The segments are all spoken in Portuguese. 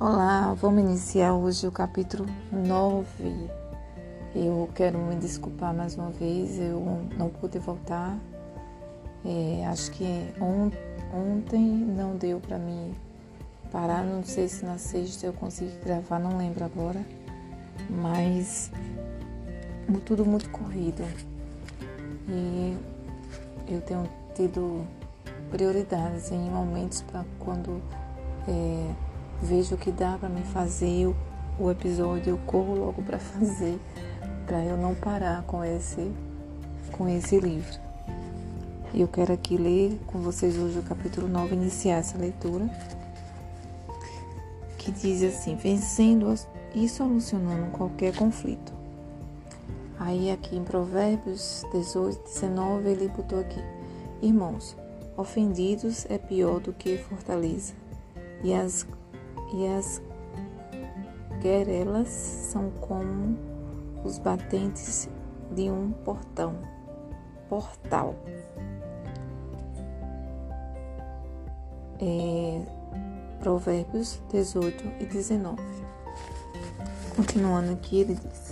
Olá, vamos iniciar hoje o capítulo 9. Eu quero me desculpar mais uma vez, eu não pude voltar. É, acho que on, ontem não deu para mim parar, não sei se na sexta eu consegui gravar, não lembro agora. Mas tudo muito corrido. E eu tenho tido prioridades em momentos para quando. É, vejo o que dá para me fazer o episódio, eu corro logo para fazer, para eu não parar com esse, com esse livro. E eu quero aqui ler com vocês hoje o capítulo 9, iniciar essa leitura, que diz assim: vencendo e solucionando qualquer conflito. Aí aqui em Provérbios 18, 19, ele botou aqui: Irmãos, ofendidos é pior do que fortaleza, e as e as querelas são como os batentes de um portão, portal. É, Provérbios 18 e 19. Continuando aqui, ele diz: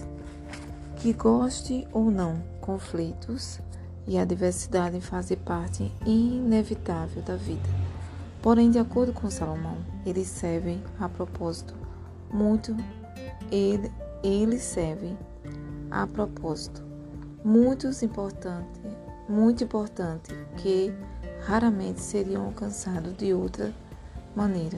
Que goste ou não, conflitos e adversidade fazem parte inevitável da vida. Porém, de acordo com Salomão, eles servem a propósito. Muito ele, eles servem a propósito. Muito importante, muito importante que raramente seriam alcançados de outra maneira.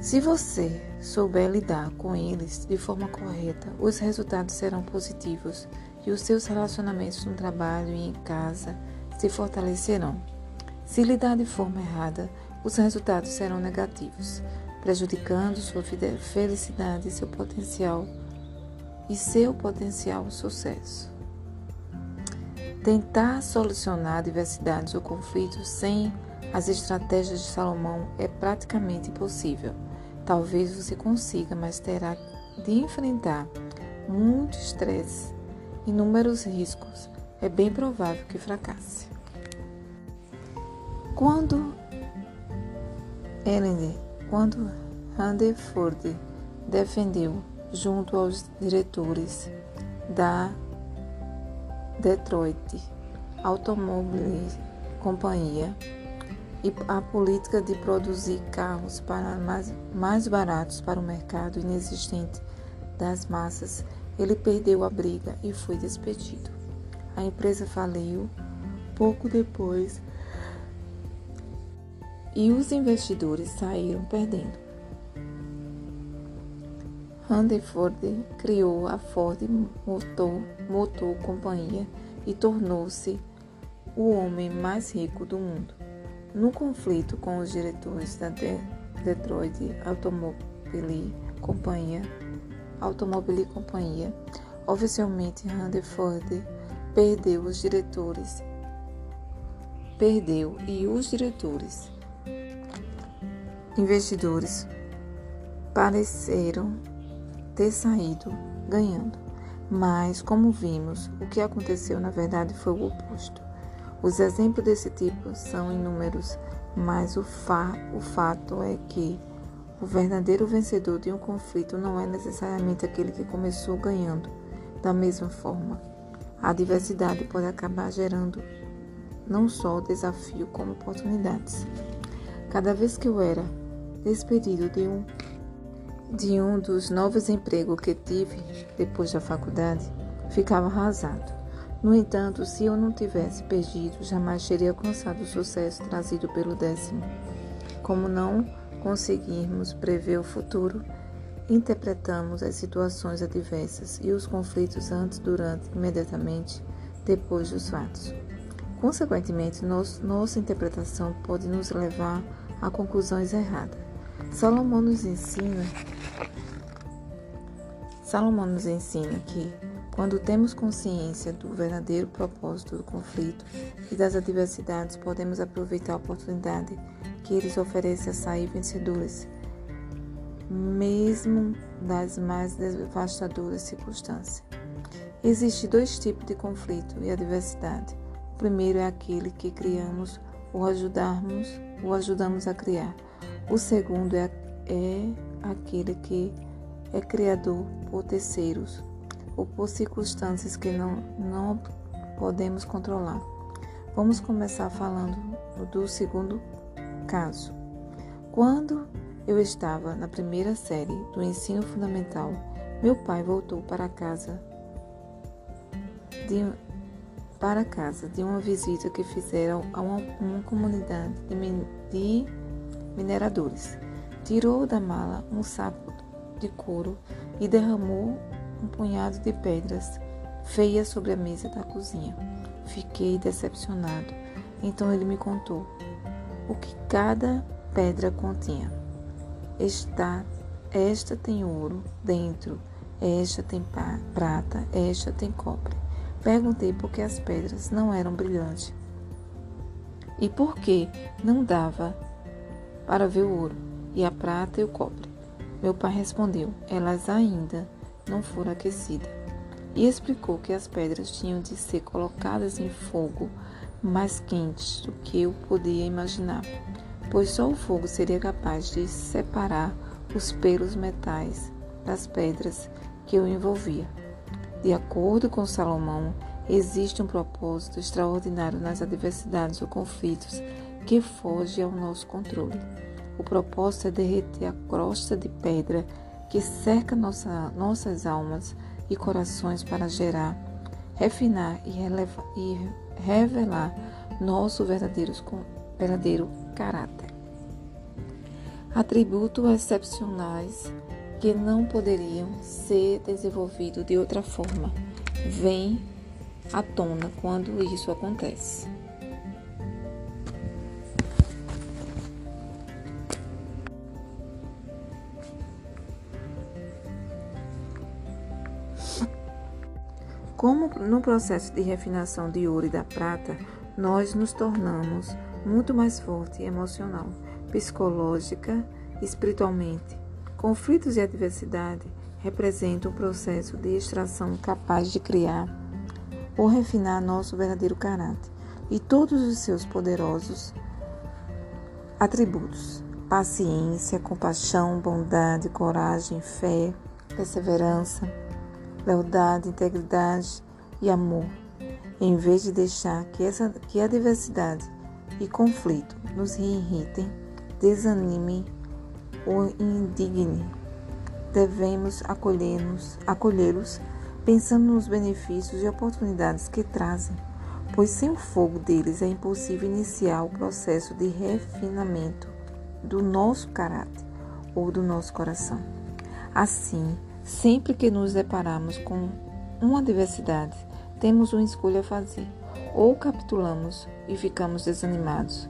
Se você souber lidar com eles de forma correta, os resultados serão positivos e os seus relacionamentos no trabalho e em casa se fortalecerão. Se lidar de forma errada, os resultados serão negativos, prejudicando sua felicidade e seu potencial e seu potencial sucesso. Tentar solucionar diversidades ou conflitos sem as estratégias de Salomão é praticamente impossível. Talvez você consiga, mas terá de enfrentar muito estresse, inúmeros riscos. É bem provável que fracasse. Quando Ellen, quando Rutherford defendeu junto aos diretores da Detroit Automobile Companhia e a política de produzir carros para mais, mais baratos para o mercado inexistente das massas, ele perdeu a briga e foi despedido. A empresa faliu pouco depois e os investidores saíram perdendo. Rutherford criou a Ford Motor, Motor Companhia e tornou-se o homem mais rico do mundo. No conflito com os diretores da De Detroit Automobile Companhia, Automobile Companhia, oficialmente Rutherford perdeu os diretores, perdeu e os diretores investidores pareceram ter saído ganhando. Mas, como vimos, o que aconteceu na verdade foi o oposto. Os exemplos desse tipo são inúmeros, mas o, fa o fato é que o verdadeiro vencedor de um conflito não é necessariamente aquele que começou ganhando. Da mesma forma, a diversidade pode acabar gerando não só desafio como oportunidades. Cada vez que eu era despedido de um, de um dos novos empregos que tive depois da faculdade, ficava arrasado. No entanto, se eu não tivesse perdido, jamais teria alcançado o sucesso trazido pelo décimo. Como não conseguirmos prever o futuro, interpretamos as situações adversas e os conflitos antes, durante, imediatamente depois dos fatos. Consequentemente, nossa interpretação pode nos levar a conclusões erradas. Salomão nos ensina Salomão nos ensina que quando temos consciência do verdadeiro propósito do conflito e das adversidades, podemos aproveitar a oportunidade que eles oferecem a sair vencedores, mesmo das mais devastadoras circunstâncias. Existem dois tipos de conflito e adversidade. O primeiro é aquele que criamos ou ajudarmos ou ajudamos a criar. O segundo é, é aquele que é criador por terceiros ou por circunstâncias que não, não podemos controlar. Vamos começar falando do segundo caso. Quando eu estava na primeira série do ensino fundamental, meu pai voltou para casa de, para casa de uma visita que fizeram a uma, uma comunidade de, de mineradores. Tirou da mala um saco de couro e derramou punhado de pedras feias sobre a mesa da cozinha. Fiquei decepcionado. Então ele me contou o que cada pedra continha. Esta, esta tem ouro dentro, esta tem prata, esta tem cobre. Perguntei por que as pedras não eram brilhantes e por que não dava para ver o ouro e a prata e o cobre. Meu pai respondeu: elas ainda não foram aquecidas e explicou que as pedras tinham de ser colocadas em fogo mais quentes do que eu podia imaginar, pois só o fogo seria capaz de separar os pelos metais das pedras que o envolvia. De acordo com Salomão, existe um propósito extraordinário nas adversidades ou conflitos que foge ao nosso controle. O propósito é derreter a crosta de pedra que cerca nossa, nossas almas e corações para gerar, refinar e, e revelar nosso verdadeiro, verdadeiro caráter. Atributos excepcionais que não poderiam ser desenvolvidos de outra forma vêm à tona quando isso acontece. Como no processo de refinação de ouro e da prata, nós nos tornamos muito mais forte emocional, psicológica espiritualmente. Conflitos e adversidade representam um processo de extração capaz de criar ou refinar nosso verdadeiro caráter e todos os seus poderosos atributos: paciência, compaixão, bondade, coragem, fé, perseverança lealdade, integridade e amor, em vez de deixar que, essa, que a diversidade e conflito nos irritem, desanime ou indigne. Devemos acolhê-los acolhê pensando nos benefícios e oportunidades que trazem, pois sem o fogo deles é impossível iniciar o processo de refinamento do nosso caráter ou do nosso coração. Assim, Sempre que nos deparamos com uma adversidade, temos uma escolha a fazer. Ou capitulamos e ficamos desanimados,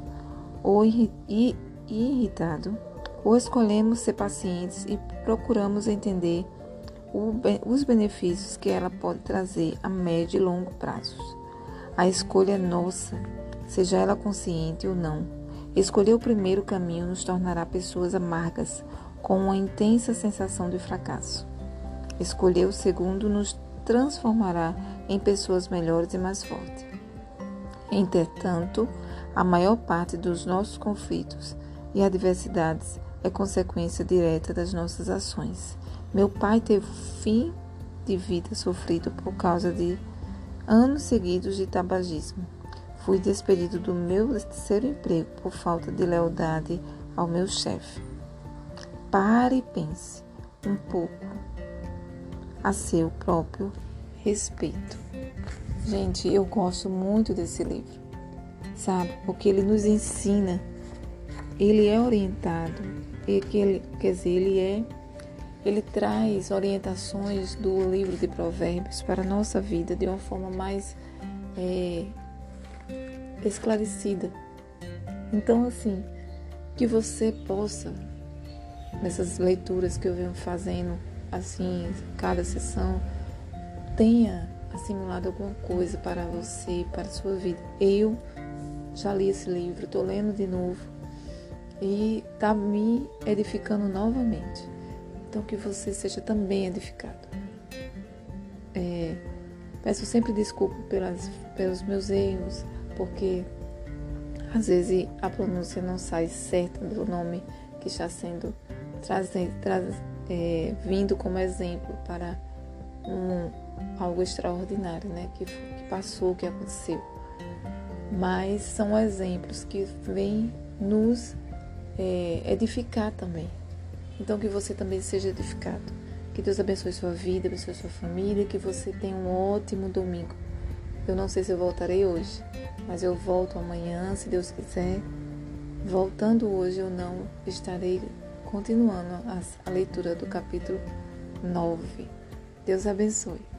ou irritados, ou escolhemos ser pacientes e procuramos entender os benefícios que ela pode trazer a médio e longo prazos. A escolha é nossa, seja ela consciente ou não. Escolher o primeiro caminho nos tornará pessoas amargas, com uma intensa sensação de fracasso. Escolher o segundo nos transformará em pessoas melhores e mais fortes. Entretanto, a maior parte dos nossos conflitos e adversidades é consequência direta das nossas ações. Meu pai teve fim de vida sofrido por causa de anos seguidos de tabagismo. Fui despedido do meu terceiro emprego por falta de lealdade ao meu chefe. Pare e pense um pouco a seu próprio respeito. Gente, eu gosto muito desse livro, sabe? Porque ele nos ensina, ele é orientado, e que ele, quer dizer, ele é, ele traz orientações do livro de Provérbios para a nossa vida de uma forma mais é, esclarecida. Então, assim, que você possa, nessas leituras que eu venho fazendo assim, cada sessão tenha assimilado alguma coisa para você, para a sua vida. Eu já li esse livro, estou lendo de novo e está me edificando novamente. Então que você seja também edificado. É, peço sempre desculpa pelas, pelos meus erros, porque às vezes a pronúncia não sai certa do nome que está sendo trazendo, traz, é, vindo como exemplo para um, algo extraordinário, né? Que, que passou, que aconteceu. Mas são exemplos que vêm nos é, edificar também. Então que você também seja edificado. Que Deus abençoe sua vida, abençoe sua família, que você tenha um ótimo domingo. Eu não sei se eu voltarei hoje, mas eu volto amanhã, se Deus quiser. Voltando hoje ou não, estarei continuando a, leitura do capítulo 9. Deus abençoe.